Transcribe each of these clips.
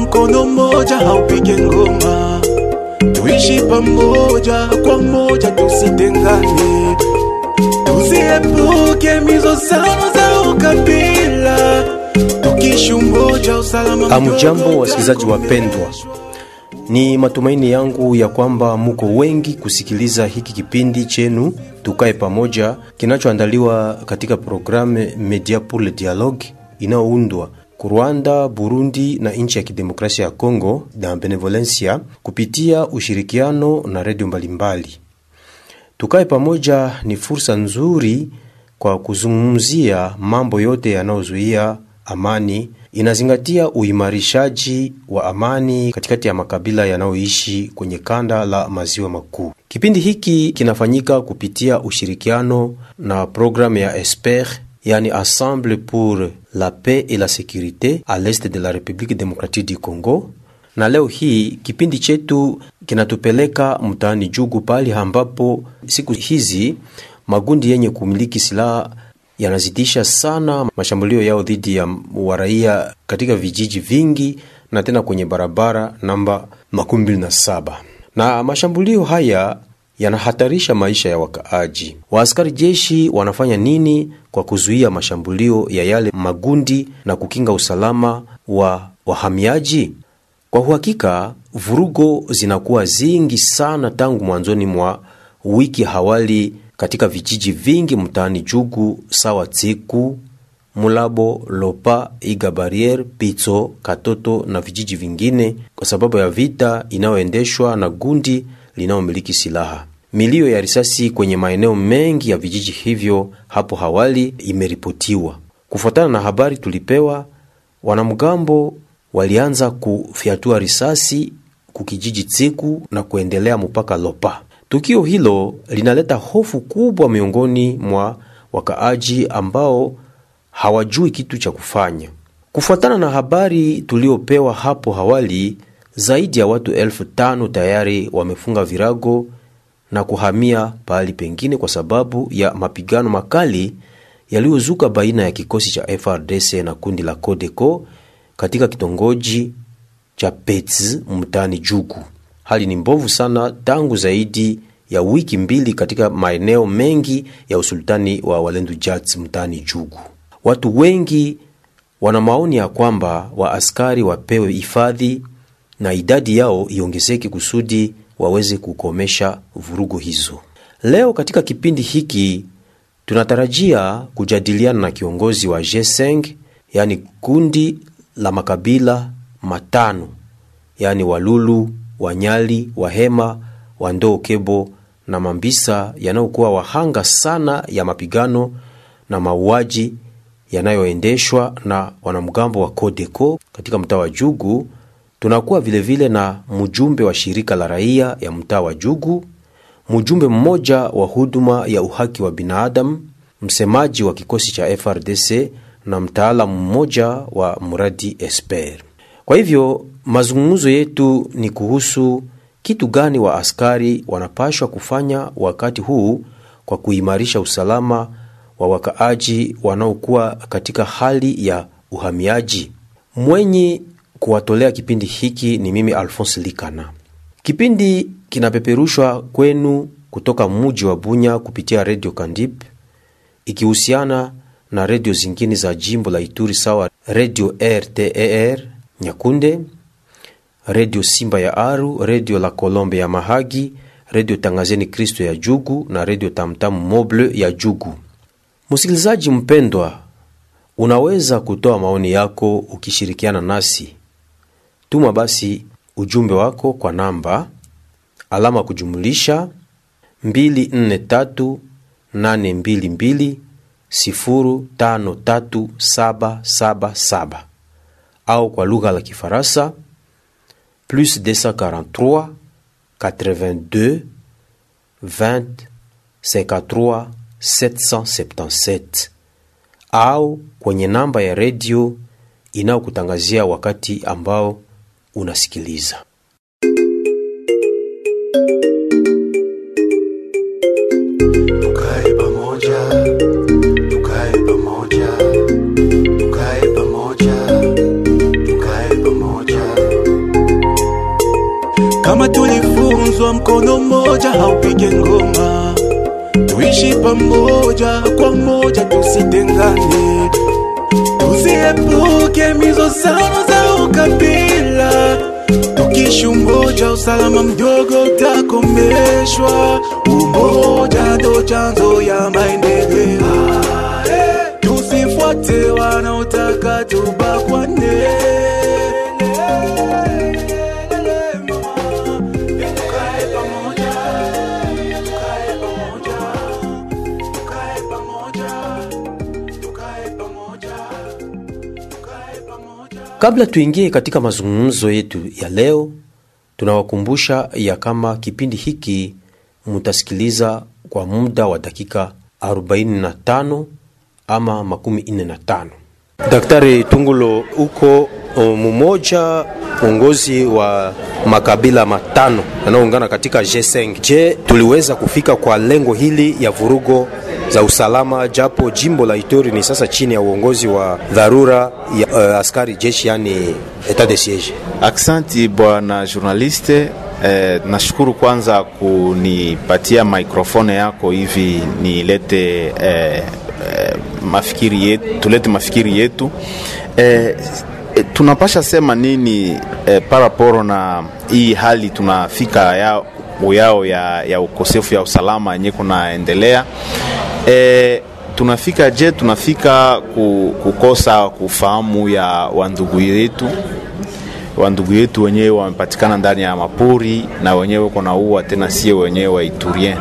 mkono mmoja haupige ngoma. Tuishi pamoja kwa moja tusitengane. Tusiepuke mizozano za ukabila. Tukishi umoja usalama Hamjambo wasikilizaji wapendwa, ni matumaini yangu ya kwamba muko wengi kusikiliza hiki kipindi chenu tukae pamoja, kinachoandaliwa katika programu Media pour le Dialogue inayoundwa Rwanda, Burundi na nchi ya kidemokrasia ya congo na Benevolencia kupitia ushirikiano na redio mbalimbali. Tukae pamoja ni fursa nzuri kwa kuzungumzia mambo yote yanayozuia amani. Inazingatia uimarishaji wa amani katikati ya makabila yanayoishi kwenye kanda la maziwa makuu. Kipindi hiki kinafanyika kupitia ushirikiano na programu ya ESPER, yani Assemble pour la paix et la sécurité à l'est de la République démocratique du Congo. Na leo hii kipindi chetu kinatupeleka mtaani Jugu, pali ambapo siku hizi magundi yenye kumiliki silaha yanazidisha sana mashambulio yao dhidi ya waraia katika vijiji vingi na tena kwenye barabara namba makumi mbili na saba. Na mashambulio haya yanahatarisha maisha ya wakaaji. Waaskari jeshi wanafanya nini kwa kuzuia mashambulio ya yale magundi na kukinga usalama wa wahamiaji? Kwa uhakika vurugo zinakuwa zingi sana tangu mwanzoni mwa wiki hawali katika vijiji vingi mtaani Jugu sawa Tsiku, Mulabo, Lopa, Iga Barriere, Pitso, Katoto na vijiji vingine kwa sababu ya vita inayoendeshwa na gundi linalomiliki silaha. Milio ya risasi kwenye maeneo mengi ya vijiji hivyo hapo hawali imeripotiwa. Kufuatana na habari tulipewa, wanamgambo walianza kufyatua risasi kukijiji Tsiku na kuendelea mpaka Lopa. Tukio hilo linaleta hofu kubwa miongoni mwa wakaaji ambao hawajui kitu cha kufanya. Kufuatana na habari tuliopewa hapo awali, zaidi ya watu elfu tano tayari wamefunga virago na kuhamia pahali pengine kwa sababu ya mapigano makali yaliyozuka baina ya kikosi cha FRDC na kundi la Codeco katika kitongoji cha Petz mtani Jugu. Hali ni mbovu sana tangu zaidi ya wiki mbili katika maeneo mengi ya usultani wa Walendu Jats mtani Jugu. Watu wengi wana maoni ya kwamba waaskari wapewe hifadhi na idadi yao iongezeke kusudi waweze kukomesha vurugu hizo. Leo katika kipindi hiki tunatarajia kujadiliana na kiongozi wa G5, yani kundi la makabila matano, yani Walulu, Wanyali, Wahema, Wandoo, Kebo na Mambisa yanayokuwa wahanga sana ya mapigano na mauaji yanayoendeshwa na wanamgambo wa Codeco katika mtaa wa Jugu. Tunakuwa vilevile vile na mjumbe wa shirika la raia ya mtaa wa Jugu, mjumbe mmoja wa huduma ya uhaki wa binadamu, msemaji wa kikosi cha FRDC na mtaalamu mmoja wa mradi Esper. Kwa hivyo mazungumzo yetu ni kuhusu kitu gani wa askari wanapashwa kufanya wakati huu kwa kuimarisha usalama wa wakaaji wanaokuwa katika hali ya uhamiaji. Mwenye kuwatolea kipindi hiki ni mimi Alphonse Likana. Kipindi kinapeperushwa kwenu kutoka muji wa Bunya kupitia redio Kandip ikihusiana na redio zingine za jimbo la Ituri sawa redio RTER Nyakunde, redio Simba ya Aru, redio la Kolombe ya Mahagi, redio Tangazeni Kristo ya Jugu na redio Tamtamu Moble ya Jugu. Msikilizaji mpendwa, unaweza kutoa maoni yako ukishirikiana nasi. Tuma basi ujumbe wako kwa namba alama kujumulisha 243822053777 au kwa lugha la Kifaransa plus 243 82 20 53 777 au kwenye namba ya redio inayokutangazia wakati ambao unasikiliza. Tukae pamoja tukae kama tulifunzwa mkono mmoja haupige ngoma. Tuishi pamoja kwa moja tusitengane. Tuziepuke mizozano ukabila tukishi umoja usalama mdogo utakomeshwa. Umoja ndo chanzo ya maendeleo. Tusifuate wanaotaka tubakwane Kabla tuingie katika mazungumzo yetu ya leo, tunawakumbusha ya kama kipindi hiki mutasikiliza kwa muda wa dakika 45 ama makumi ine na tano. Daktari Tungulo, uko o, mumoja uongozi wa makabila matano yanayoungana katika G5. Je, tuliweza kufika kwa lengo hili ya vurugo za usalama, japo jimbo la Ituri ni sasa chini ya uongozi wa dharura ya uh, askari jeshi, yani etat de siege? Aksanti bwana journaliste. Eh, nashukuru kwanza kunipatia mikrofone yako hivi nilete eh, eh, mafikiri yetu, tulete mafikiri yetu eh, eh, tunapasha sema nini e, paraporo na hii hali tunafika ya yao ya, ya ukosefu ya usalama yenye kunaendelea e, tunafika je, tunafika kukosa kufahamu ya wandugu yetu wandugu yetu wenyewe wamepatikana ndani ya mapori na wenyewe kuna uwa tena sio wenyewe wa Iturien.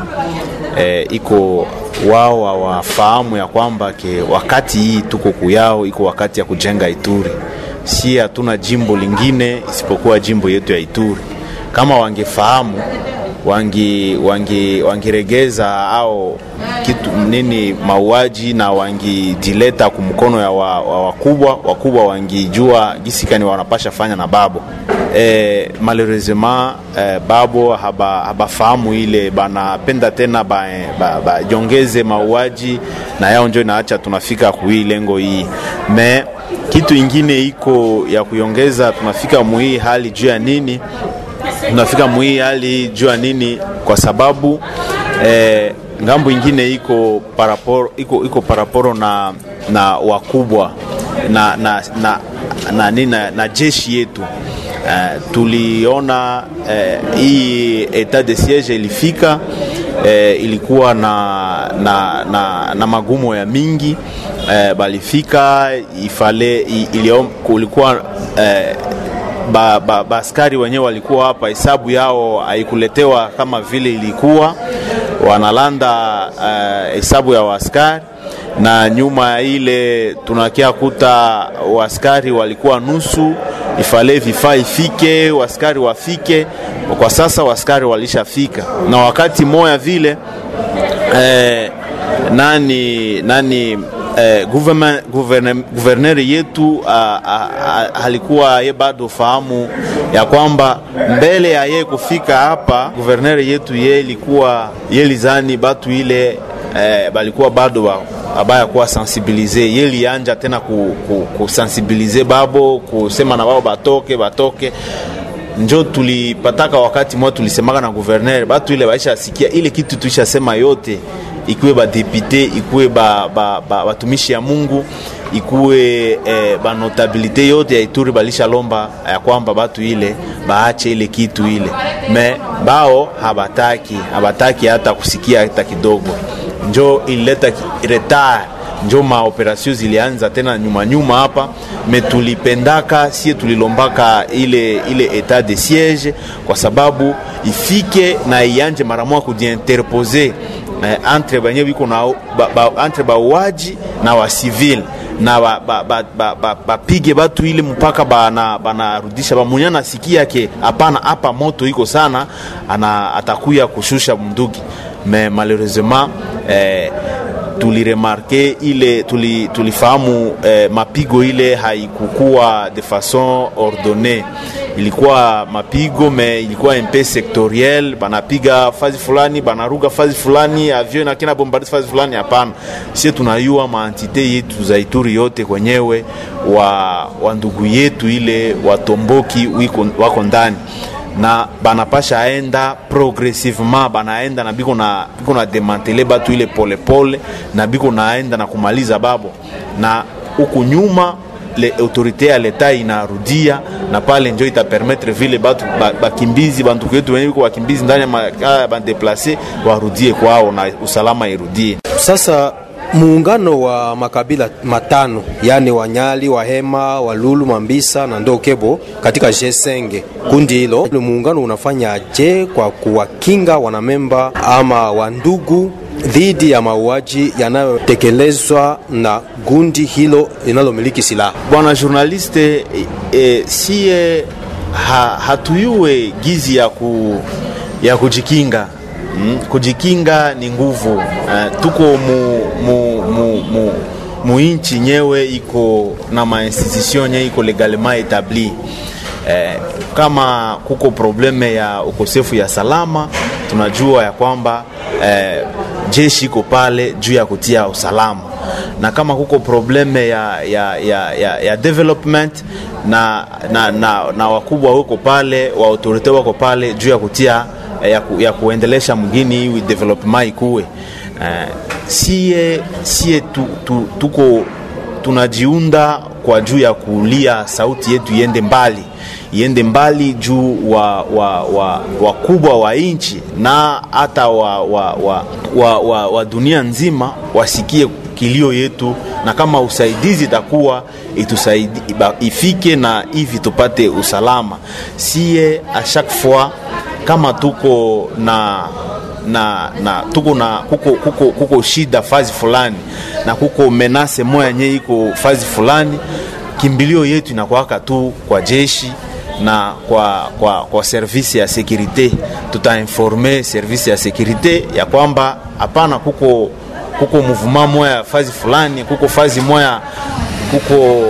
E, iko wao hawafahamu ya kwamba ke wakati hii tuko kuyao, iko wakati ya kujenga Ituri. Si hatuna jimbo lingine isipokuwa jimbo yetu ya Ituri. Kama wangefahamu wangi wangi wangiregeza au kitu nini mauaji na wangijileta kumkono ya wa, wa, wakubwa wakubwa wangijua gisikani wanapasha fanya na babo e, malheureusement e, babo haba, habafahamu ile banapenda tena bajongeze ba, ba, mauaji na yao njo inaacha tunafika kuhii lengo hii me kitu ingine iko ya kuiongeza, tunafika muhii hali juu ya nini? Tunafika muhii hali juu ya nini? Kwa sababu eh, ng'ambo ingine iko paraporo, iko, iko paraporo na, na wakubwa na, na, na, na, na, na, jeshi yetu. Uh, tuliona uh, hii etat de siege ilifika uh, ilikuwa na, na, na, na magumo ya mingi. E, balifika ifale kulikuwa uh, ba, ba, wenyewe walikuwa hapa, hesabu yao haikuletewa kama vile ilikuwa. Wanalanda hesabu e, ya waskari na nyuma ya ile tunakia kuta waskari walikuwa nusu, ifale vifaa ifike, waskari wafike. Kwa sasa waskari walishafika, na wakati moya vile eh, nani nani eh, guverneri yetu ah, ah, ah, alikuwa ye bado fahamu ya kwamba mbele ya ye kufika hapa, guverneri yetu ye ilikuwa ye lizani batu ile eh, balikuwa bado ba, abaya kuwa sensibilize. Ye lianja tena kusensibilize ku, ku babo kusema na babo batoke batoke. Njo tulipataka wakati mwa tulisemaka na guverner batu ile baisha sikia ile kitu tuishasema yote. Ikuwe badepute ikuwe batumishi ba, ba, ya Mungu ikuwe eh, banotabilite yote ya Ituri balishalomba ya kwamba batu ile baache ile kitu ile. Me bao habataki habataki hata kusikia hata kidogo, njo ilileta retard. Njo maoperasio zilianza tena nyuma nyuma hapa. Me tulipendaka sie tulilombaka ile, ile etat de siege kwa sababu ifike na ianje mara moja kujiinterpose eh, entre banye biko na ba, ba, entre bauaji na wa civil na bapige ba, ba, ba, ba, ba batu ile mpaka banarudisha ba bamunya nasikia ke hapana, hapa moto iko sana, ana atakuya kushusha mnduki me malheureusement eh, tuliremarke ile tuli, tulifahamu eh, mapigo ile haikukuwa de façon ordonnée, ilikuwa mapigo me ilikuwa mpe sectoriel, banapiga fazi fulani banaruga fazi fulani avion nakina bombardi fazi fulani. Hapana, sie tunayua maantite yetu za Ituri yote kwenyewe wa, wa ndugu yetu ile watomboki wako ndani na banapasha enda progressivement banaenda na biko na biko na demantele batu ile polepole na biko naenda na kumaliza babo. Na huku nyuma le autorité ya leta inarudia na pale njo itapermettre vile batu bakimbizi ba banduku yetu wenye biko bakimbizi ndani ya makaya ya bandeplace warudie kwao na usalama irudie. Sasa muungano wa makabila matano yani Wanyali, Wahema, Walulu, Mambisa na Ndokebo katika Jesenge, kundi hilo muungano unafanya je kwa kuwakinga wanamemba ama wandugu dhidi ya mauaji yanayotekelezwa na gundi hilo linalomiliki silaha? bwana journaliste e, e, sie ha, hatuyue gizi ya, ku, ya kujikinga mm? kujikinga ni nguvu. Uh, tuko mu, mu, mu, mu, muinchi nyewe iko na mainstitution nye iko legalement etabli eh, kama kuko probleme ya ukosefu ya salama tunajua ya kwamba eh, jeshi iko pale juu ya kutia usalama. Na kama kuko probleme ya, ya, ya, ya, ya development na, na, na, na wakubwa wako pale wa autorite wako pale juu ya kutia ya, ku, ya kuendelesha mgini iwi development ikuwe uh, sie, sie tu, tu, tuko tunajiunda kwa juu ya kulia sauti yetu iende mbali. Iende mbali juu wa wa wa wakubwa wa nchi na hata wa, wa, wa, wa, wa, wa dunia nzima wasikie kilio yetu na kama usaidizi itakuwa itusaidi, ifike na hivi tupate usalama. Sie a chaque fois kama tuko na na na tuko na kuko, kuko, kuko shida fazi fulani na kuko menase moya nye iko fazi fulani kimbilio yetu inakwaka tu kwa jeshi na kwa, kwa, kwa servisi ya sekurite tutainforme servisi ya sekurite ya kwamba hapana kuko kuko muvuma moya fazi fulani kuko fazi moya kuko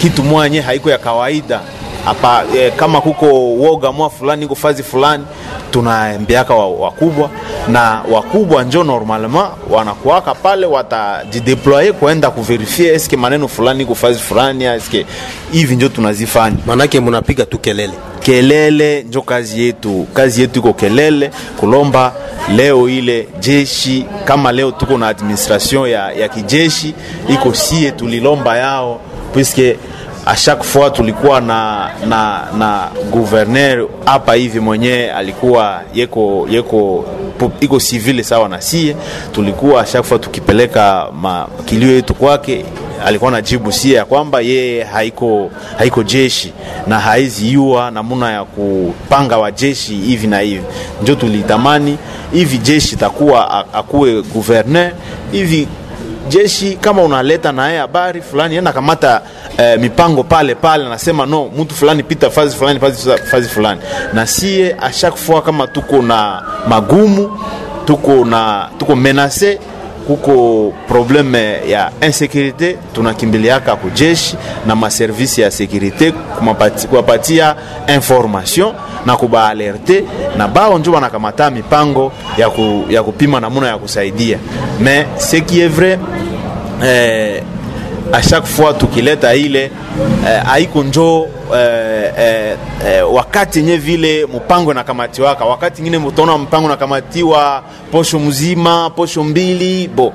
kitu moya nye haiko ya kawaida hapa e, kama kuko woga mwa fulani iko fazi fulani tunaambiaka wa- wakubwa. Na wakubwa njo normalement wanakuaka pale watajideploye kuenda kuverifie eske maneno fulani iko fazi fulani eske hivi njo tunazifanya. Manake munapiga tu kelele. kelele njo kazi yetu. Kazi yetu iko kelele kulomba leo ile jeshi kama leo tuko na administration ya, ya kijeshi iko sie tulilomba yao puisque a chaque fois tulikuwa na na na gouverneur hapa hivi mwenyewe alikuwa yeko yeko iko civile sawa na sie. Tulikuwa chaque fois tukipeleka kilio yetu kwake. Alikuwa na jibu sie ya kwamba yeye haiko, haiko jeshi na haizi yua namuna ya kupanga wa jeshi hivi na hivi. Njo tulitamani hivi jeshi takuwa akuwe gouverneur. Hivi jeshi kama unaleta naye habari fulani yeye kamata eh, mipango pale pale anasema no mtu fulani pita fazi fulani fazi, fazi fulani. Na sie a chaque fois kama tuko na magumu tuko na tuko menase kuko probleme ya insécurité tunakimbiliaka kujeshi na maservisi ya kumapati- kuwapatia information na kubaalerte na bao njo wanakamata mipango ya, ku, ya kupima namuna ya kusaidia. Mais ce qui est vrai eh, à chaque fois tukileta ile eh, haiko njo eh, eh, eh, wakati nye vile mpango nakamatiwaka wakati ngine mutaona mpango wa posho mzima posho mbili bo.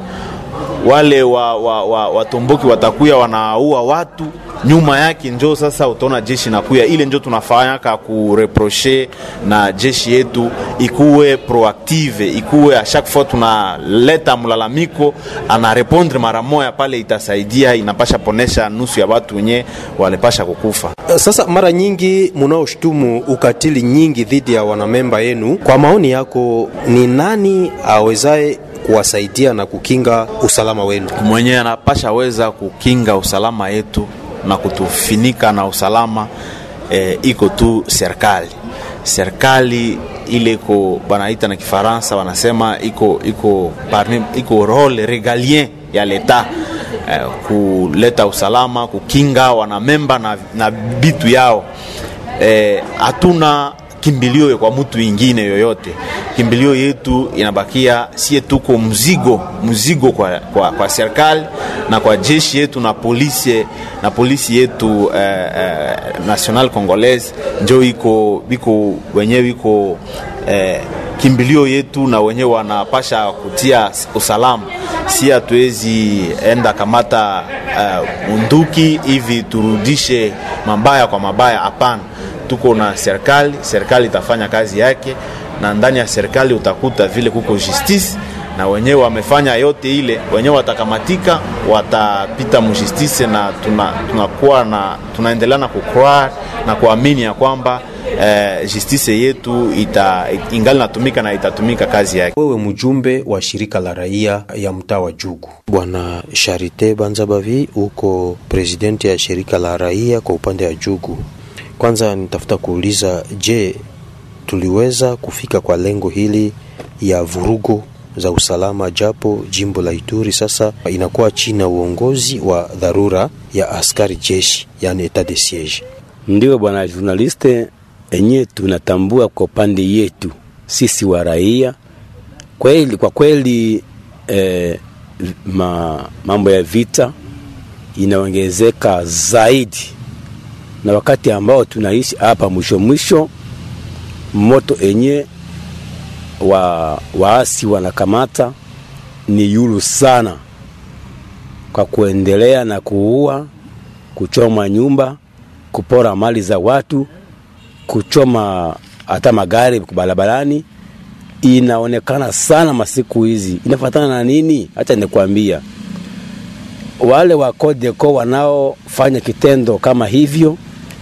Wale wa, wa, wa, watomboki watakuya wanaua watu nyuma yake njo sasa utaona jeshi nakuya ile njo tunafanya ka kureproche na jeshi yetu ikuwe proactive ikuwe a chaque fois tunaleta mlalamiko anarepondre mara moya pale itasaidia inapasha ponesha nusu ya watu wenye walipasha kukufa Sasa mara nyingi munaoshtumu ukatili nyingi dhidi ya wanamemba yenu, kwa maoni yako, ni nani awezaye kuwasaidia na kukinga usalama wenu? mwenye anapasha weza kukinga usalama yetu na kutufinika na usalama e, iko tu serikali. Serikali ile iko banaita na kifaransa wanasema iko iko parmi, iko role regalien ya leta e, kuleta usalama kukinga wanamemba na, na bitu yao. Hatuna kimbilio kwa mtu ingine yoyote. Kimbilio yetu inabakia sie, tuko mzigo mzigo kwa, kwa, kwa serikali na kwa jeshi yetu na polisi na polisi yetu eh, eh, national congolaise njo iko biko wenyewe iko eh, kimbilio yetu na wenyewe wanapasha kutia usalama. Si hatuwezi enda kamata uh, munduki hivi turudishe mabaya kwa mabaya, hapana. Tuko na serikali, serikali itafanya kazi yake, na ndani ya serikali utakuta vile kuko justice na wenyewe wamefanya yote ile, wenyewe watakamatika, watapita mujustice, na tunakuwa tuna na tunaendelea na kukroa na kuamini ya kwamba eh, justice yetu ita, ingali natumika na itatumika kazi yake. Wewe mjumbe wa shirika la raia ya mtaa wa Jugu, Bwana Charite Banzabavi, uko presidenti ya shirika la raia kwa upande wa Jugu. Kwanza nitafuta kuuliza, je, tuliweza kufika kwa lengo hili ya vurugo za usalama, japo jimbo la Ituri sasa inakuwa chini ya uongozi wa dharura ya askari jeshi, yani etat de siege? Ndio bwana journaliste, enye tunatambua kwa upande yetu sisi wa raia kweli, kwa kweli eh, ma, mambo ya vita inaongezeka zaidi, na wakati ambao tunaishi hapa mwisho mwisho, moto enye wa waasi wanakamata ni yulu sana, kwa kuendelea na kuua, kuchoma nyumba, kupora mali za watu, kuchoma hata magari barabarani. Inaonekana sana masiku hizi, inafatana na nini? Hata nikwambia, wale wa Codeco wanaofanya kitendo kama hivyo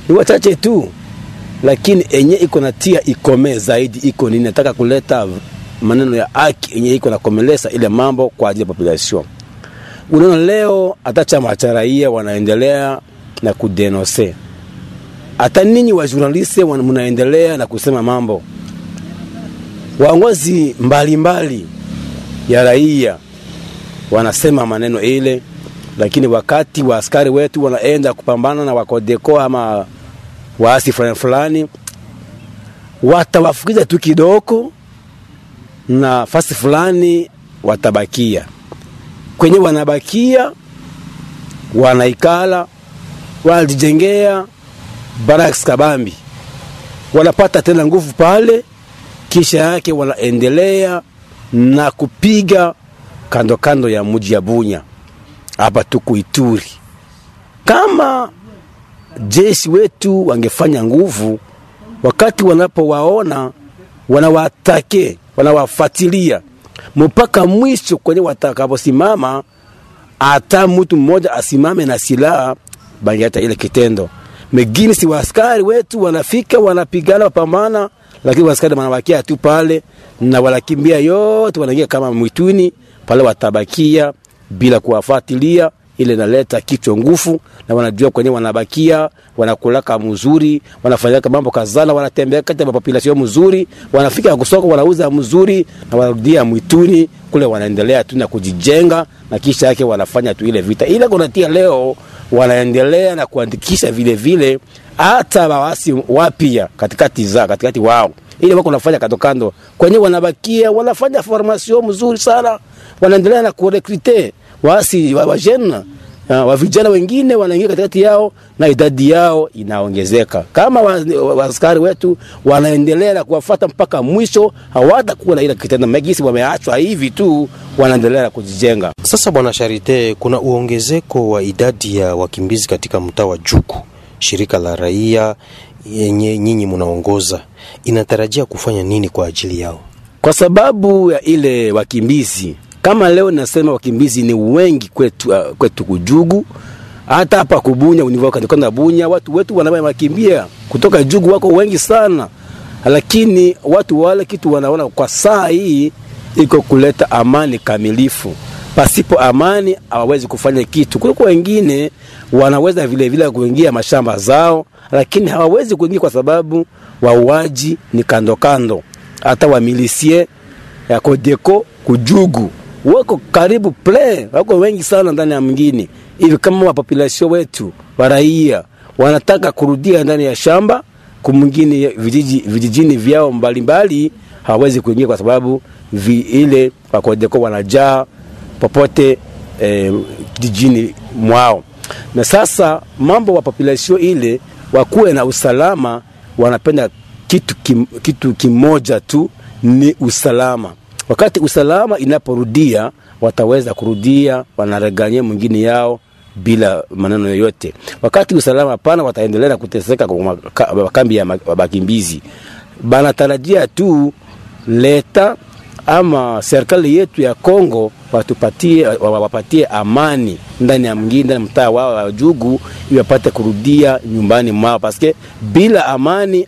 ni wachache tu lakini enye iko na tia ikome zaidi iko nini, nataka kuleta maneno ya haki enye iko nakomelesa ile mambo kwa ajili ya population. Unaona, leo hata chama cha raia wanaendelea na kudenose, hata ninyi wa journaliste mnaendelea na kusema mambo. Waongozi mbalimbali ya raia wanasema maneno ile, lakini wakati wa askari wetu wanaenda kupambana na wakodeko ama waasi fulani fulani, watawafukiza tu kidogo na fasi fulani watabakia. Kwenye wanabakia, wanaikala wanajijengea baraks kabambi, wanapata tena nguvu pale, kisha yake wanaendelea na kupiga kando kando ya mji ya Bunya hapa tuku Ituri kama jeshi wetu wangefanya nguvu wakati wanapowaona wanawatake wanawafatilia mpaka mwisho kwenye watakaposimama, hata mtu mmoja asimame na silaha, bali hata ile kitendo. Megini. Si waaskari wetu wanafika wanapigana wapambana, lakini waaskari wanabakia tu pale na wanakimbia yote, wanaingia kama mwituni pale, watabakia bila kuwafatilia ile naleta kichwa ngufu, na wanajua kwenye wanabakia, wanakulaka mzuri, wanafanyaka mambo kazana, wanatembea kati ya population mzuri, wanafika kusoko, wanauza mzuri, na wanarudia mwituni kule, wanaendelea tu na kujijenga, na kisha yake wanafanya tu ile vita. Ile kunatia leo, wanaendelea na kuandikisha vile vile hata waasi wapya katikati za katikati wao. Ile wako wanafanya kando kando. Kwenye wanabakia, wanafanya formation mzuri sana, wanaendelea na kurekrute waasi wa wa vijana wa vijana wengine wanaingia katikati yao na idadi yao inaongezeka. Kama waaskari wa, wa wetu wanaendelea na kuwafuata mpaka mwisho, hawatakuwa na ile kitendo megisi, wameachwa hivi tu, wanaendelea na kujijenga. Sasa bwana Sharite, kuna uongezeko wa idadi ya wakimbizi katika mtaa wa Juku. Shirika la raia yenye nyinyi mnaongoza inatarajia kufanya nini kwa ajili yao? Kwa sababu ya ile wakimbizi kama leo nasema wakimbizi ni wengi kwetu, uh, kwetu kujugu hata hapa kubunya univokanakana bunya watu wetu wanabaya makimbia kutoka jugu wako wengi sana, lakini watu wale kitu wanaona kwa saa hii iko kuleta amani kamilifu. Pasipo amani hawawezi kufanya kitu. Kuliko wengine wanaweza vile vile kuingia mashamba zao, lakini hawawezi kuingia kwa sababu wauaji ni kando kando. Hata wamilisie ya Kodeko kujugu wako karibu ple, wako wengi sana ndani ya mwingine hivi. Kama wapopulation wetu wa raia wanataka kurudia ndani ya shamba kumwingine vijiji, vijijini vyao mbalimbali hawawezi kuingia kwa sababu vi, ile wakodeko wanajaa popote eh, mwao. Na sasa mambo wa population ile wakuwe na usalama, wanapenda kitu, kim, kitu kimoja tu ni usalama. Wakati usalama inaporudia, wataweza kurudia, wanareganye mwingine yao bila maneno yoyote. Wakati usalama hapana, wataendelea kuteseka kwa kambi ya wakimbizi. Banatarajia tu leta ama serikali yetu ya Kongo watupatie wa- wapatie amani ndani ya mngine ndani mtaa wao wa Jugu ili wapate kurudia nyumbani mwao, paske bila amani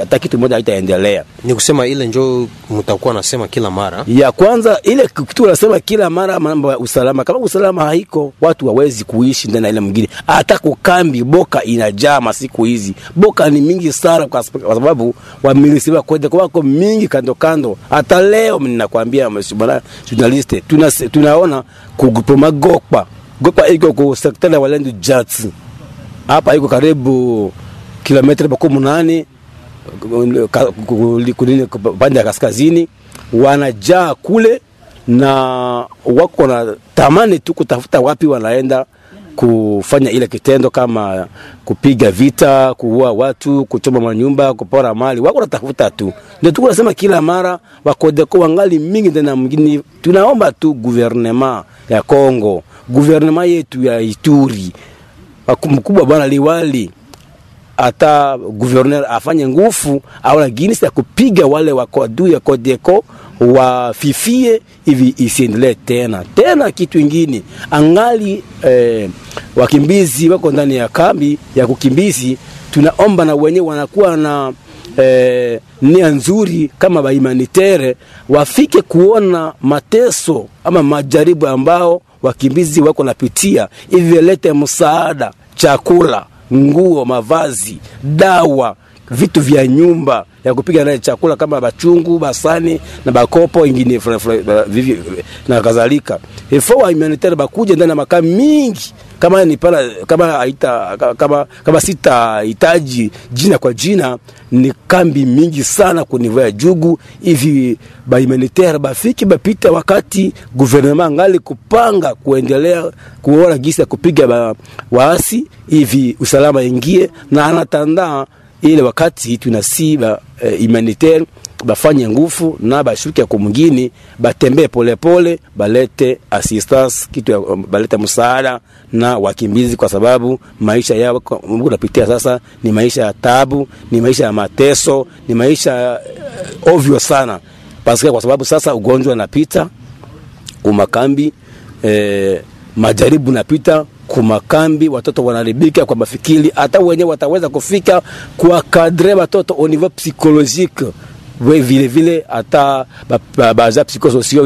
hata kitu moja haitaendelea. Ni kusema ile njo mtakuwa nasema kila mara Ya kwanza ile kitu unasema kila mara mambo ya usalama. Kama usalama haiko, watu wawezi kuishi ndani ya ile mwingine. Hata kukambi boka inajaa masiku hizi, boka ni mingi sana, kwa sababu wamilisiwa kwende kwako wako mingi kando kando. Hata leo ninakwambia mheshimiwa bwana journaliste, tuna, tunaona kugupoma Gokpa. Gokpa iko ku sekta ya Walendu Jats. Hapa iko karibu kilomita makumi nane kunini pande ya kaskazini. Wanajaa kule na wako na tamani tu kutafuta wapi wanaenda kufanya ile kitendo kama kupiga vita, kuua watu, kuchoma manyumba, kupora mali, wako natafuta tu. Ndio tuko nasema kila mara wakodeko wangali mingi tena mwingine. Tunaomba tu guvernema ya Kongo, guvernema yetu ya Ituri, mkubwa bwana liwali hata guverner afanye ngufu au na ginisi ya kupiga wale wako adui ya Kodeko wafifie hivi isiendelee tena tena. Kitu ingine angali eh, wakimbizi wako ndani ya kambi ya kukimbizi, tunaomba na wenye wanakuwa na eh, nia nzuri kama baimanitere wafike kuona mateso ama majaribu ambao wakimbizi wako napitia, hivi walete msaada, chakula nguo, mavazi, dawa, vitu vya nyumba ya kupiga naye chakula kama bachungu, basani na bakopo ingine na kadhalika. Wa humanitaire bakuje ndani ya makaa mingi kama ni pala kama haita kama kama sita hitaji jina kwa jina, ni kambi mingi sana kunivua Jugu hivi ba humanitaire bafiki bapita, wakati guvernema ngali kupanga kuendelea kuona gisi ya kupiga ba, waasi hivi usalama ingie na anatanda ile wakati tunasiba eh, humanitaire bafanye ngufu na bashuke kwa mwingine batembee polepole, balete assistance kitu ya, balete msaada na wakimbizi, kwa sababu maisha yao unapitia sasa ni maisha ya tabu, ni maisha ya mateso, ni maisha uh, ovyo sana. Paske, kwa sababu sasa ugonjwa unapita kumakambi eh, majaribu napita kumakambi, watoto wanaribika kwa mafikiri, hata wenyewe wataweza kufika kuwakadre watoto au niveau psychologique. We vile vile hata baza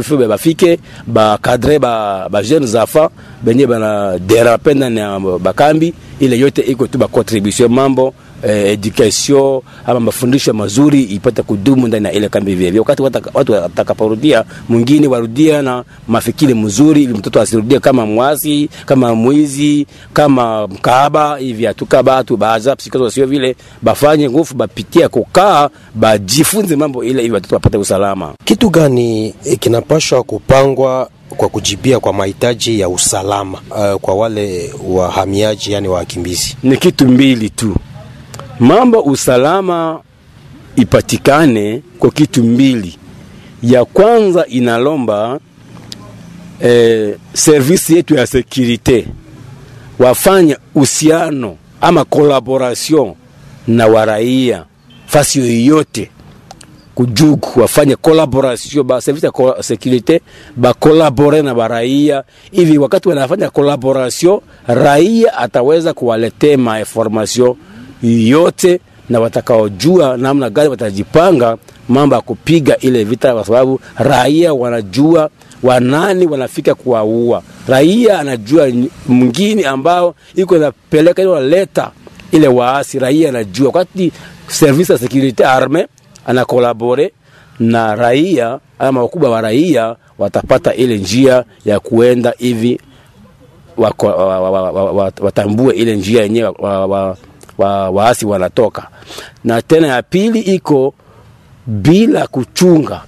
ifo be bafike bakadre ba, ba jeunes enfants benye bana derape ndani ya bakambi, ile yote iko tu ba contribution mambo eh, education ama mafundisho mazuri ipate kudumu ndani ya ile kambi vile vile. Wakati watu watakaporudia, mwingine warudia na mafikiri mzuri, ili mtoto asirudie kama mwasi, kama mwizi, kama mkaba hivi. Atuka batu baza psikozo sio vile, bafanye nguvu, bapitia kukaa, bajifunze mambo ile, ili watoto wapate usalama. kitu gani eh, kinapashwa kupangwa kwa kujibia kwa mahitaji ya usalama uh, kwa wale wahamiaji yani wakimbizi? ni kitu mbili tu. Mambo usalama ipatikane kwa kitu mbili. Ya kwanza inalomba eh, servisi yetu ya sekurite wafanye uhusiano ama collaboration na waraia fasi yoyote kujugu wafanye collaboration ba service ya securite ba na baraia hivi. Wakati wanafanya collaboration, raia ataweza kuwaletea ma information yote na watakaojua namna gani watajipanga mambo ya kupiga ile vita, kwa sababu raia wanajua wanani wanafika kuwaua. Raia anajua mwingine ambao iko napeleka ile waleta ile waasi, raia anajua wakati service ya security arme anakolabore na raia ama wakubwa wa raia watapata ile njia ya kuenda hivi watambue ile njia yenyewe wa, wa, wa, waasi wanatoka. Na tena ya pili iko bila kuchunga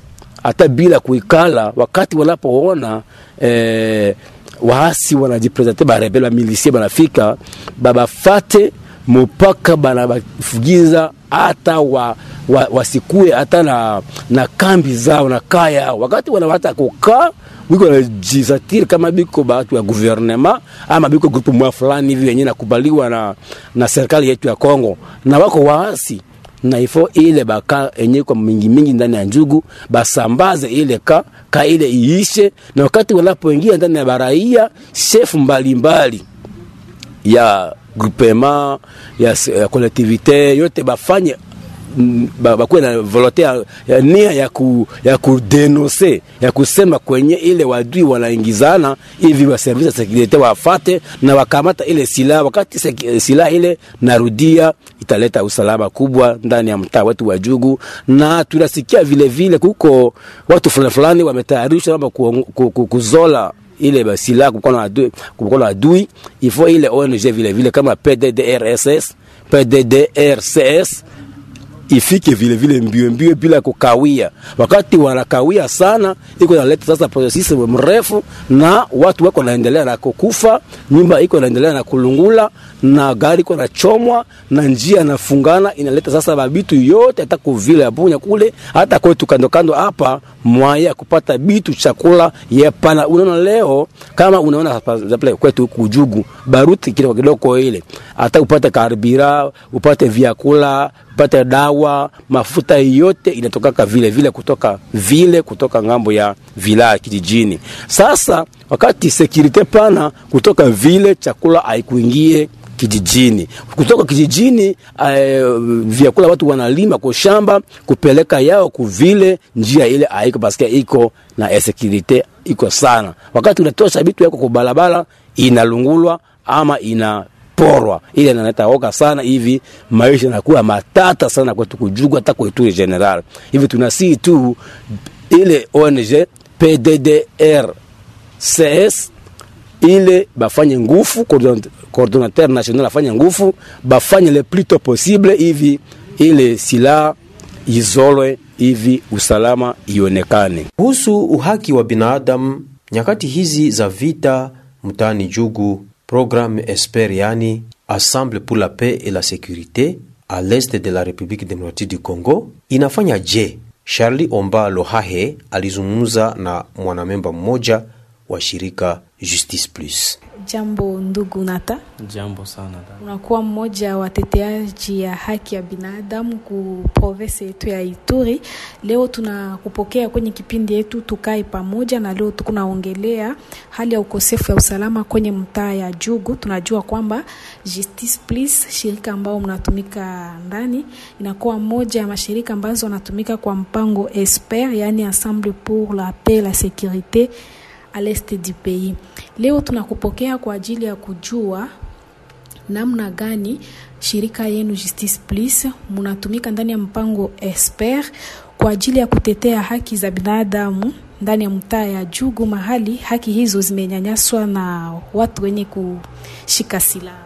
hata bila kuikala, wakati wanapoona eh, waasi wanajipresente barebela milisie banafika babafate mupaka banabafugiza hata wa, wa, wasikue hata na, na kambi zao na kaya wakati wanawata kukaa biko najizatiri kama biko batu ya guvernema ama biko grupu mwa fulani hivi wenye nakubaliwa na, na serikali yetu ya Kongo. Na wako waasi na ifo ile baka enye kwa mingi mingi ndani ya njugu basambaze ile ka ka ile iishe, na wakati wanapoingia ndani ya baraia shefu mbalimbali ya groupement ya, ya collectivité yote bafanye bakuwe na volonte ya, ya nia ya, ku, ya kudenonse ya kusema kwenye ile wadui wanaingizana hivi wa service ya sekurite wafate na wakamata ile silaha. Wakati silaha ile narudia, italeta usalama kubwa ndani ya mtaa wetu wa Jugu, na tunasikia vile vile kuko watu fulani fulani wametayarisha kwamba ku, ku, ku, kuzola ile silaha kumkono adui, kumkono adui ifo ile ONG vile vile kama PDDRSS PDDRCS ifike vile vile mbio mbio bila kukawia. Wakati wanakawia sana, iko naleta sasa prosesi mrefu, na watu wako naendelea na kukufa, nyumba iko naendelea na kulungula, na gari iko nachomwa, na njia nafungana, inaleta sasa mabitu yote, hata kuvile ya bunya kule, hata kwetu kando kando hapa mwaya kupata bitu chakula yepana. Unaona leo kama unaona kwetu kujugu baruti kidogo kidogo ile, hata upate karibira, upate vyakula upate dawa, mafuta yote inatokaka vile vile kutoka vile kutoka ng'ambo ya vilaya kijijini. Sasa wakati sekirite pana kutoka vile chakula haikuingie kijijini, kutoka kijijini uh, vyakula watu wanalima kwa shamba kupeleka yao kuvile, njia ile haiko paske iko na insekirite iko sana. Wakati unatosha vitu yako kwa barabara inalungulwa ama ina porwa ile inaleta oga sana hivi, maisha yanakuwa matata sana kwetu kujugwa, hata kwetu general hivi. Tunasii tu ile ONG PDDR CS ile bafanye nguvu, coordinateur national afanye nguvu, bafanye le plus tôt possible hivi ile silaha izolwe hivi usalama ionekane. Kuhusu uhaki wa binadamu nyakati hizi za vita mtaani Jugu, programme Esper yani Assemble pour la paix et la sécurité à l'est de la République démocratique du Congo inafanya je? Charli Omba Lohahe alizungumza na mwanamemba mmoja wa shirika Justice Plus. Jambo ndugu Nata. Jambo sana dada. Unakuwa mmoja wa wateteaji ya haki ya binadamu ku province yetu ya Ituri. Leo tunakupokea kwenye kipindi yetu tukae pamoja, na leo tukunaongelea hali ya ukosefu ya usalama kwenye mtaa ya Jugu. Tunajua kwamba Justice Please, shirika ambao mnatumika ndani, inakuwa mmoja ya mashirika ambazo wanatumika kwa mpango Esper, yani Ensemble pour la paix la sécurité à l'est du pays. Leo tunakupokea kwa ajili ya kujua namna gani shirika yenu Justice Plus munatumika ndani ya mpango Esper kwa ajili ya kutetea haki za binadamu ndani ya mtaa ya Jugu, mahali haki hizo zimenyanyaswa na watu wenye kushika silaha.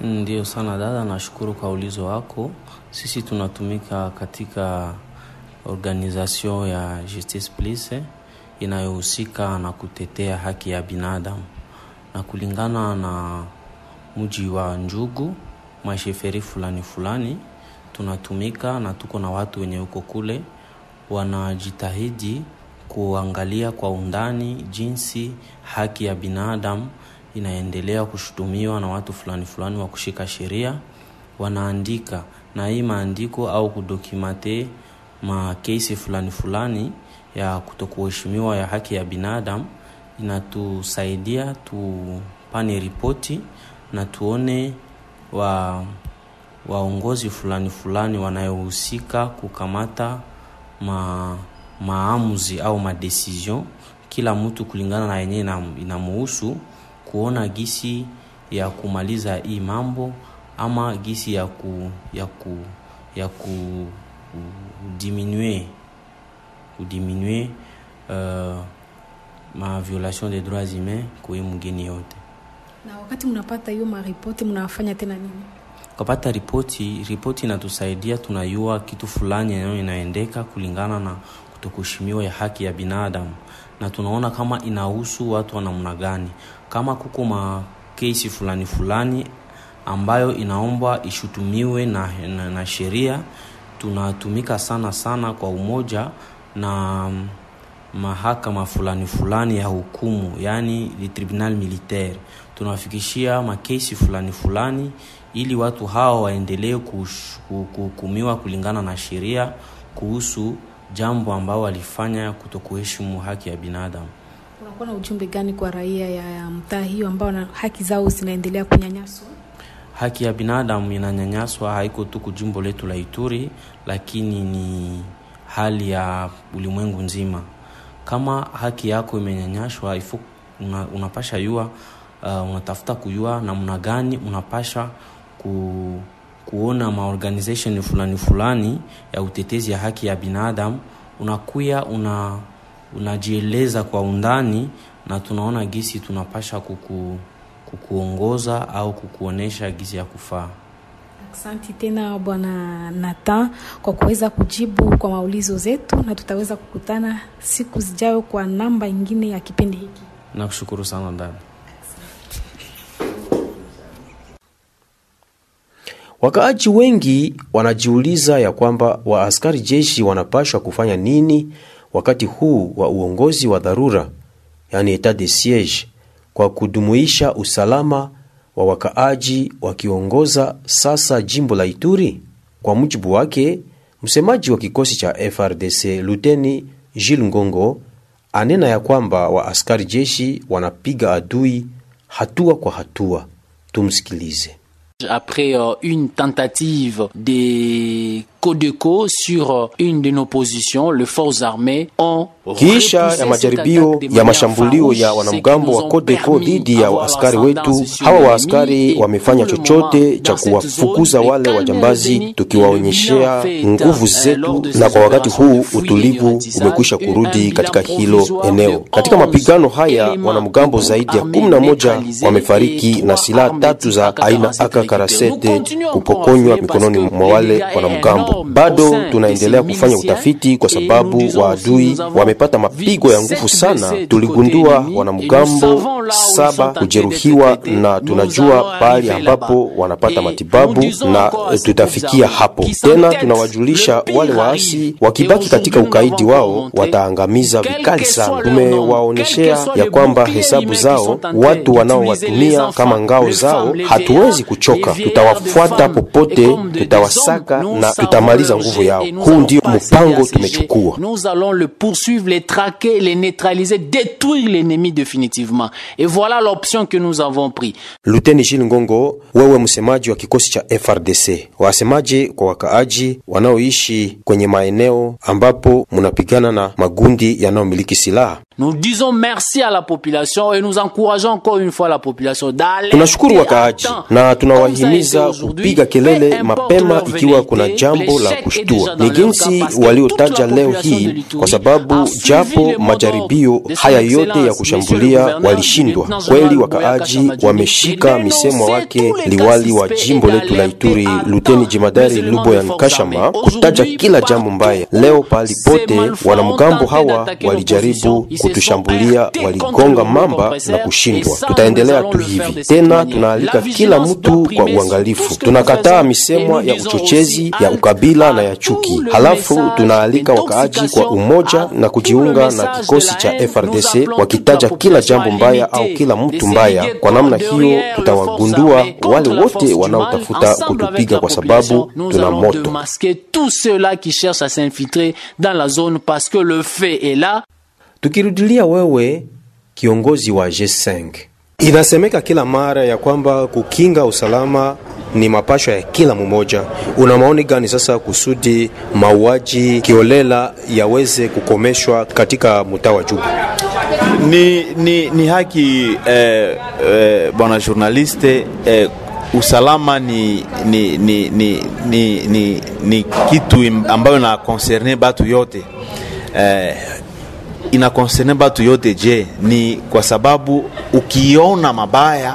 Ndio sana dada, nashukuru kwa ulizo wako. Sisi tunatumika katika organisation ya Justice Plus inayohusika na kutetea haki ya binadamu na kulingana na mji wa Njugu masheferi fulani fulani tunatumika na tuko na watu wenye huko kule wanajitahidi kuangalia kwa undani jinsi haki ya binadamu inaendelea kushutumiwa na watu fulani fulani wa kushika sheria. Wanaandika na hii maandiko au kudokimate makesi fulani fulani ya kutokuheshimiwa ya haki ya binadamu inatusaidia tupane ripoti na tuone wa waongozi fulani fulani wanayohusika kukamata ma, maamuzi au madecision, kila mtu kulingana na yenyewe inamuhusu, kuona gisi ya kumaliza hii mambo ama gisi ya ku ya ku ya ku ku diminue kudiminue uh, ma violation des droits humains kwa mgeni yote. Na wakati mnapata hiyo maripoti mnafanya tena nini? Kapata ripoti ripoti inatusaidia tunayua kitu fulani eneo inaendeka kulingana na kutokuheshimiwa ya haki ya binadamu na tunaona kama inahusu watu wa namna gani kama kuko makesi fulani fulani ambayo inaombwa ishutumiwe na, na, na sheria tunatumika sana sana kwa umoja na mahakama fulani fulani ya hukumu yaani le tribunal militaire. Tunawafikishia makesi fulani fulani ili watu hawa waendelee kuhukumiwa kulingana na sheria kuhusu jambo ambao walifanya kutokuheshimu haki ya binadamu. Unakuwa na ujumbe gani kwa raia ya, ya mtaa hiyo ambao na haki zao zinaendelea kunyanyaswa? Haki ya binadamu inanyanyaswa haiko tu kujimbo letu la ituri lakini ni hali ya ulimwengu nzima. Kama haki yako imenyanyashwa ifu una, unapasha yua uh, unatafuta kujua namna gani unapasha ku, kuona maorganization fulani fulani ya utetezi ya haki ya binadamu unakuya una unajieleza kwa undani na tunaona gisi tunapasha kuku, kukuongoza au kukuonesha gisi ya kufaa Asante tena Bwana Nathan kwa kuweza kujibu kwa maulizo zetu, na tutaweza kukutana siku zijayo kwa namba ingine ya kipindi hiki. nakushukuru sana dada Wakaaji wengi wanajiuliza ya kwamba waaskari jeshi wanapashwa kufanya nini wakati huu wa uongozi wa dharura, yani etat de siege, kwa kudumuisha usalama wa wakaaji wakiongoza sasa jimbo la Ituri. Kwa mujibu wake, msemaji wa kikosi cha FRDC Luteni Jules Ngongo anena ya kwamba waaskari jeshi wanapiga adui hatua kwa hatua. Tumsikilize. Après euh, une tentative de Codeco sur euh, une de nos positions, les forces armées ont Kisha ya majaribio ya mashambulio ya wanamgambo wa kodeko Codeco dhidi ya askari waaskari wetu, hawa waaskari wamefanya chochote cha kuwafukuza wale le wajambazi, tukiwaonyeshea nguvu euh, zetu, na kwa wakati huu utulivu umekwisha kurudi katika hilo eneo. Katika mapigano haya wanamgambo zaidi ya kumi na moja wamefariki na silaha tatu za aina AK-47 AK-47 Nous continuons encore à kupokonywa mikononi mwa wale est wanamgambo. Bado tunaendelea kufanya utafiti kwa sababu waadui wamepata mapigo ya nguvu sana. Tuligundua wanamgambo saba kujeruhiwa na tunajua pahali ambapo wanapata matibabu na tutafikia hapo tena. Tunawajulisha wale waasi wakibaki katika ukaidi wao wataangamiza vikali sana. Tumewaonyeshea ya kwamba hesabu zao watu wanaowatumia kama ngao zao hatuwezi kuchoka, tutawafuata popote, tutawasaka na savons tutamaliza leur nguvu yao. Huu ndio mpango tumechukua. Nous allons le poursuivre, les traquer, les neutraliser, détruire l'ennemi définitivement. Et voilà l'option que nous avons pris. Luteni Jil Ngongo, wewe msemaji wa kikosi cha FRDC, wasemaje kwa wakaaji wanaoishi kwenye maeneo ambapo munapigana na magundi yanayomiliki silaha? Nous disons merci à la population et nous encourageons encore une fois la population d'aller Tunashukuru wakaaji na tunawahimiza kupiga kelele mapema ikiwa kuna jambo la kushtua. Ni jinsi waliotaja leo hii, kwa sababu japo majaribio haya yote ya kushambulia walishindwa kweli. Wakaaji wameshika misemo wake liwali wa jimbo letu la Ituri, Luteni Jemadari Luboyan Kashama, kutaja kila jambo mbaya. Leo pahali pote wanamgambo hawa walijaribu kutushambulia, waligonga mamba na kushindwa. Tutaendelea tu hivi tena, tunaalika kila mtu kwa uangalifu. Tunakataa misemwa ya uchochezi ya ukabila na ya chuki. Halafu tunaalika wakaaji kwa umoja na kujiunga na kikosi cha FRDC wakitaja kila jambo mbaya au kila mtu mbaya. Kwa namna hiyo, tutawagundua wale wote wanaotafuta kutupiga kwa sababu tuna moto. Tukirudilia wewe kiongozi wa G5, inasemeka kila mara ya kwamba kukinga usalama ni mapasho ya kila mmoja. Una maoni gani sasa kusudi mauaji kiolela yaweze kukomeshwa katika mtaa wa Juba? ni, ni, ni haki eh, eh, bwana journaliste eh, usalama ni, ni, ni, ni, ni, ni, ni kitu ambayo na concerne batu yote eh, ina concerne batu yote. Je, ni kwa sababu ukiona mabaya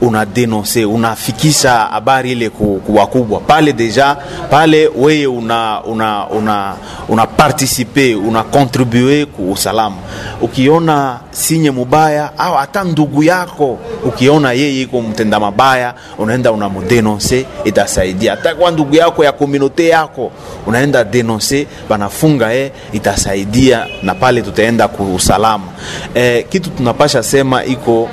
una denonse unafikisha habari ile kuwakubwa pale deja pale weye una una una una participe una ku usalama. Ukiona sinye mubaya au hata ndugu yako ukiona yeye iko mtenda mabaya unaenda unamudenonse itasaidia. Hata kwa ndugu yako ya komunote yako unaenda denonse banafunga e itasaidia na pale tutaenda ku usalama. E, kitu tunapasha sema iko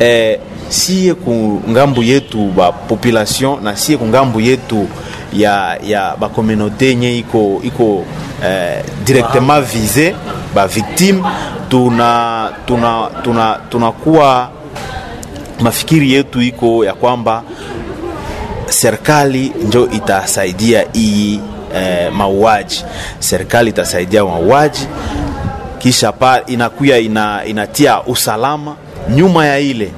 e, siye ku ngambu yetu ba population na siye ku ngambu yetu ya ya ba communauté nye iko iko eh, directement visé ba victime. Tuna tuna tuna tunakuwa mafikiri yetu iko ya kwamba serikali njo itasaidia hii eh, mauaji. Serikali itasaidia mauaji kisha pa inakuya ina, inatia usalama. Nyuma ya ile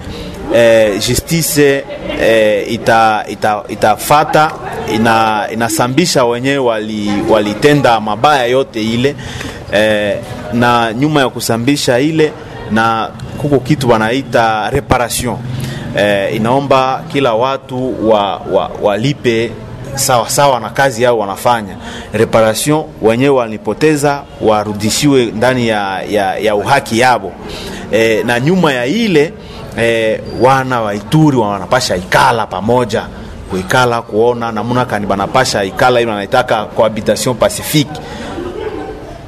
eh, justice eh, ita, ita, itafata ina, inasambisha wenyewe walitenda wali mabaya yote ile eh, na nyuma ya kusambisha ile na kuko kitu wanaita reparation. Eh, inaomba kila watu wa, wa, walipe sawa sawa na kazi yao wanafanya. Reparation wenyewe walipoteza warudishiwe ndani ya, ya, ya uhaki yabo. Eh, na nyuma ya ile e, wana wa Ituri wanapasha ikala pamoja kuikala kuona namuna kani banapasha ikala ile wanaitaka cohabitation pacifique.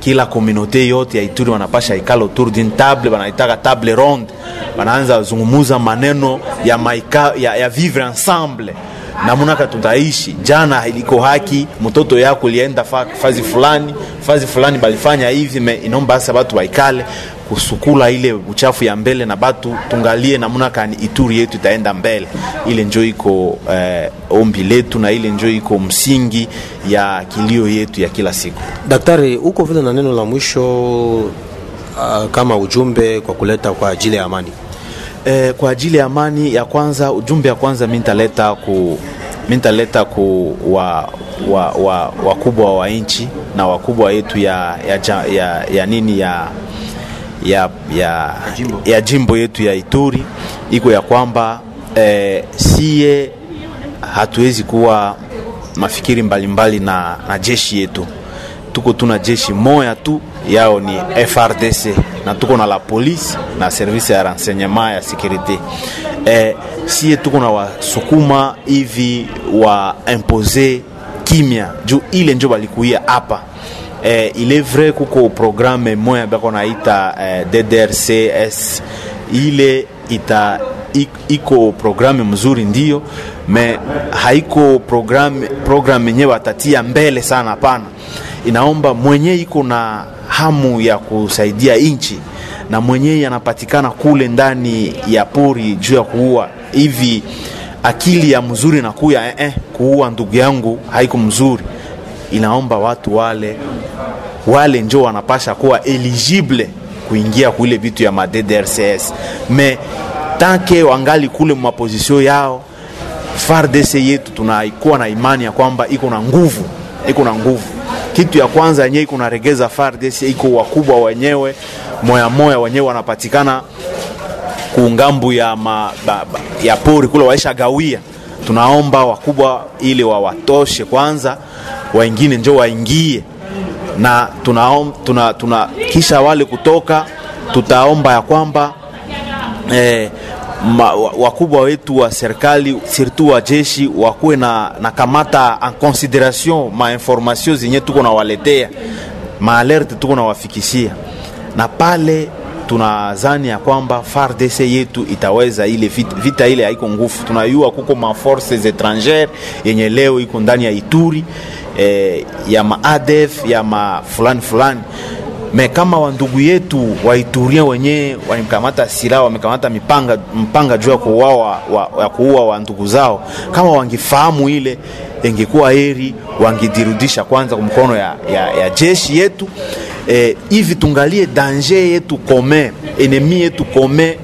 Kila komunote yote ya Ituri wanapasha ikala autour d'une table wanaitaka table ronde. Wanaanza zungumuza maneno ya, maika, ya, ya vivre ensemble. Namunaka tutaishi. Jana iliko haki mtoto yako lienda fa, fazi fulani fazi fulani balifanya hivi me inomba sasa batu baikale kusukula ile uchafu ya mbele na batu tungalie namna kani Ituri yetu itaenda mbele. Ile njo iko eh, ombi letu na ile njo iko msingi ya kilio yetu ya kila siku. Daktari, uko vile na neno la mwisho uh, kama ujumbe kwa kuleta kwa ajili ya amani eh, kwa ajili ya amani ya kwanza, ujumbe ya kwanza mimi nitaleta ku mimi nitaleta ku wa wa, wa, wakubwa wa nchi na wakubwa yetu ya, ya, ya, ya nini ya ya, ya, jimbo. ya jimbo yetu ya Ituri iko ya kwamba eh, siye hatuwezi kuwa mafikiri mbalimbali mbali na, na jeshi yetu. Tuko tuna jeshi moya tu yao ni FRDC na tuko na la polisi na service ya renseignement ya securite eh, sie tuko na wasukuma hivi wa impose kimya juu ile njo balikuia hapa eh, il est vrai kuko programme moya bako naita eh, DDRCS ile ita iko programme mzuri ndio me haiko programme programme yenyewe watatia mbele sana hapana. Inaomba mwenye iko na hamu ya kusaidia nchi na mwenyewe anapatikana kule ndani ya pori juu ya kuua. Hivi akili ya mzuri na kuya eh, eh, kuua ndugu yangu haiko mzuri inaomba watu wale wale njo wanapasha kuwa eligible kuingia kule vitu ya madrcs me tanke wangali kule mapozisio yao FARDC yetu tunaikuwa na imani ya kwamba iko na nguvu iko na nguvu. Kitu ya kwanza yenyewe iko naregeza FARDC iko wakubwa wenyewe moya moya wenyewe wanapatikana kuungambu ya, ma, ba, ba, ya pori kule waisha gawia. Tunaomba wakubwa ili wawatoshe kwanza wengine njo waingie. Na tunaom, tuna, tuna kisha wale kutoka tutaomba ya kwamba eh, ma, wakubwa wetu wa serikali surtout wa jeshi wakuwe na, na kamata en consideration ma information zenye tuko nawaletea. Maalerte tuko nawafikishia. Na pale tunazani ya kwamba FARDC yetu itaweza ile vita, vita ile haiko nguvu. Tunayua kuko ma forces étrangères yenye leo iko ndani ya Ituri eh, ya maadef ya ma fulani fulani me kama wandugu yetu waituria wenyewe wamekamata silaha wamekamata mipanga, mpanga juu ya kuua wa, wa, kuua wa ndugu zao, kama wangifahamu ile ingekuwa heri wangidirudisha kwanza kwa mkono ya, ya, ya jeshi yetu. Eh, hivi tungalie danger yetu kome enemi yetu kome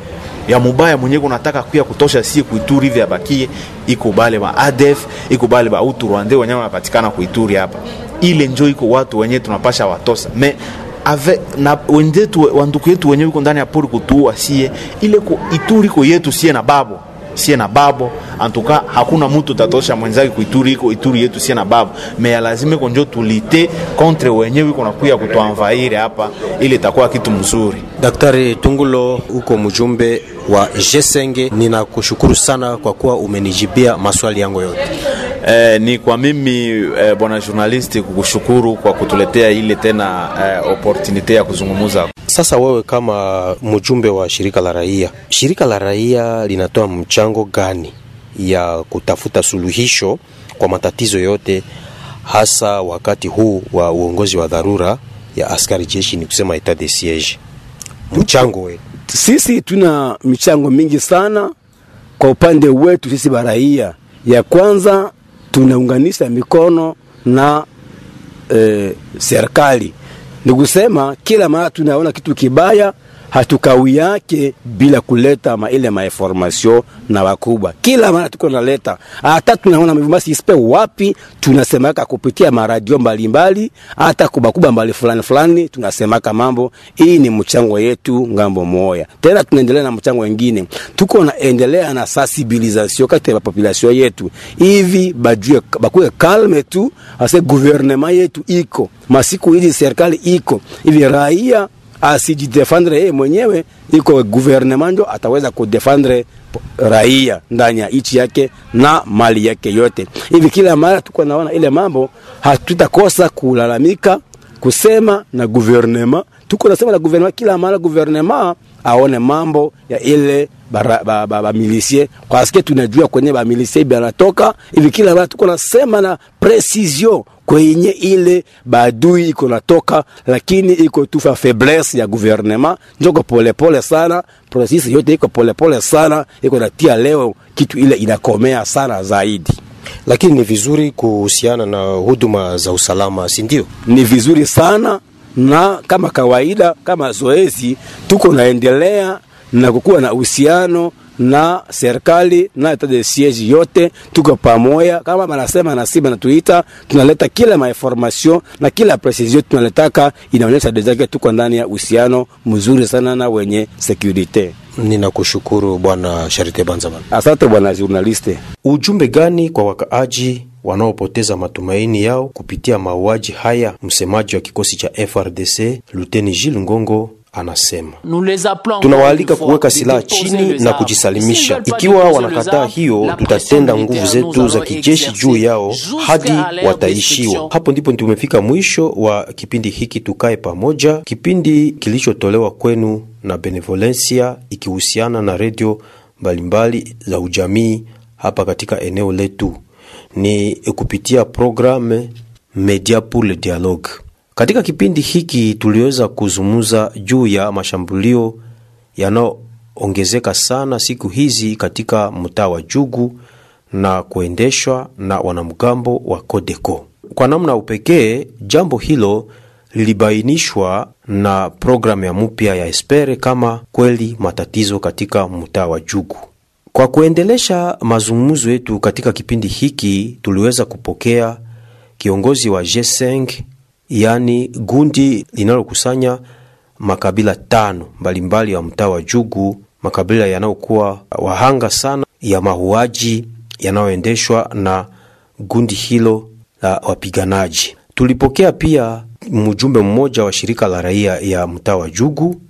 ya mubaya mwenye kunataka kuya kutosha sie kuituri hivi abakie iko bale ba ADF iko bale ba utu Rwanda wenye wanapatikana kuituri hapa, ile njo iko watu wenyewe tunapasha watosa me ave na wenzetu wanduku yetu wenye iko ndani ya pori kutuua sie. Ile ko ituri ko yetu sie na babo sie na babo antuka hakuna mtu tatosha mwenzake kuituri iko ituri yetu sie na babo me ya lazima iko njo tulite kontre wenyewe iko nakuya kutuanvaire hapa ili itakuwa kitu mzuri Daktari Tungulo, uko mjumbe wa Jesenge, ninakushukuru sana kwa kuwa umenijibia maswali yangu yote. Eh, ni kwa mimi eh, bwana journalisti kukushukuru kwa kutuletea ile tena eh, opportunity ya kuzungumza. Sasa wewe kama mjumbe wa shirika la raia, shirika la raia linatoa mchango gani ya kutafuta suluhisho kwa matatizo yote, hasa wakati huu wa uongozi wa dharura ya askari jeshi, ni kusema etat de siege? Mchango wetu Sisi tuna michango mingi sana kwa upande wetu sisi baraia. Ya kwanza tunaunganisha mikono na e, serikali, ni kusema kila mara tunaona kitu kibaya hatukawi yake bila kuleta ma ile mainformasio na wakubwa. Kila mara tuko naleta, hata tunaona basi ispe wapi, tunasemaka kupitia maradio mbalimbali, hata kubakubwa mbali fulani fulani, tunasemaka mambo hii. Ni mchango yetu ng'ambo moya. Tena tunaendelea na mchango wengine, tuko naendelea na sensibilisation kati ya population yetu, hivi bajue bakuwe kalme tu, ase gouvernement yetu iko masiku hizi, serikali iko hivi, raia asijidefendre yeye mwenyewe, iko gouvernement ndio ataweza kudefendre raia ndani ya nchi yake na mali yake yote. Hivi kila mara tuko naona ile mambo, hatutakosa kulalamika kusema na gouvernement, tuko nasema na gouvernement kila mara, gouvernement aone mambo ya ile bamilisie ba- ba- bamilisie paske tunajua kwenye bamilisie banatoka hivi, kila mara tuko nasema na precision kwenye ile badui iko natoka, lakini iko tufa faiblesse ya gouvernement, njoko polepole sana, process yote iko polepole sana, iko natia leo kitu ile inakomea sana zaidi. lakini ni vizuri kuhusiana na huduma za usalama, si ndio? ni vizuri sana na kama kawaida kama zoezi tuko naendelea na kukuwa na uhusiano na serikali na etat de siege yote, tuko pamoja. Kama banasema na natuita, banatuita, tunaleta kila mainformation na kila precision tunaletaka, inaonyesha dezake tuko ndani ya uhusiano mzuri sana na wenye securite. Ninakushukuru Bwana Sharite Banzaman. Asante bwana journaliste. Ujumbe gani kwa wakaaji wanaopoteza matumaini yao kupitia mauaji haya? Msemaji wa kikosi cha FRDC Luteni Jules Ngongo anasema tunawaalika kuweka silaha chini na kujisalimisha. Ikiwa wanakataa hiyo, tutatenda nguvu zetu za kijeshi juu yao hadi wataishiwa. Hapo ndipo tumefika mwisho wa kipindi hiki Tukae Pamoja, kipindi kilichotolewa kwenu na Benevolencia ikihusiana na redio mbalimbali za ujamii hapa katika eneo letu, ni kupitia programu Media pour le Dialogue. Katika kipindi hiki tuliweza kuzumuza juu ya mashambulio yanayoongezeka sana siku hizi katika mtaa wa Jugu na kuendeshwa na wanamgambo wa Kodeko. Kwa namna upekee, jambo hilo lilibainishwa na programu ya mpya ya Espere kama kweli matatizo katika mtaa wa Jugu. Kwa kuendelesha mazungumzo yetu katika kipindi hiki, tuliweza kupokea kiongozi wa G5 yani gundi linalokusanya makabila tano mbalimbali ya mtaa wa Jugu, makabila yanayokuwa wahanga sana ya mauaji yanayoendeshwa na gundi hilo la wapiganaji. Tulipokea pia mjumbe mmoja wa shirika la raia ya mtaa wa Jugu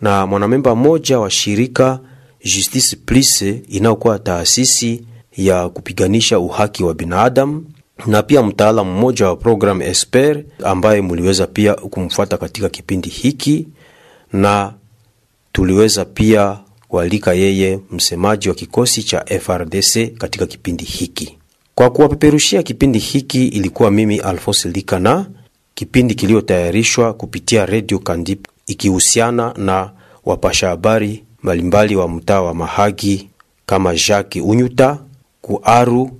na mwanamemba mmoja wa shirika Justice Plus inayokuwa taasisi ya kupiganisha uhaki wa binadamu na pia mtaalamu mmoja wa program Esper ambaye muliweza pia kumfuata katika kipindi hiki, na tuliweza pia kualika yeye msemaji wa kikosi cha FRDC katika kipindi hiki. Kwa kuwapeperushia kipindi hiki ilikuwa mimi Alphonse Likana, kipindi kiliyotayarishwa kupitia Radio Kandip ikihusiana na wapasha habari mbalimbali wa mtaa wa Mahagi kama Jacques Unyuta, Kuaru,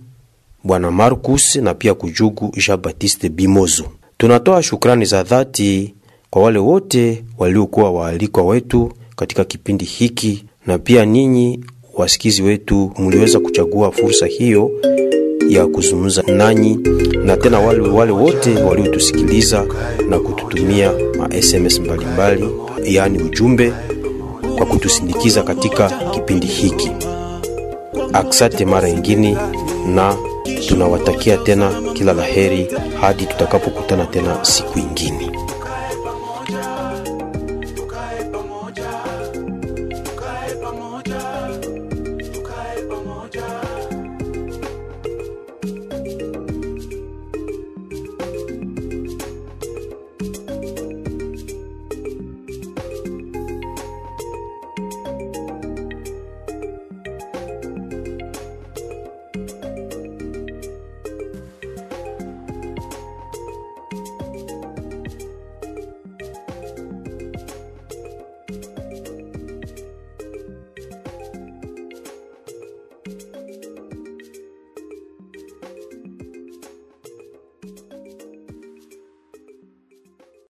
Bwana Marcus na pia Kujugu Jean Baptiste Bimozo. Tunatoa shukrani za dhati kwa wale wote waliokuwa waalikwa wetu katika kipindi hiki, na pia ninyi wasikizi wetu mliweza kuchagua fursa hiyo ya kuzungumza nanyi, na tena wale, wale wote waliotusikiliza na kututumia ma SMS mbalimbali, yaani ujumbe kwa kutusindikiza katika kipindi hiki. Aksate mara ingine, na tunawatakia tena kila la heri hadi tutakapokutana tena siku ingine.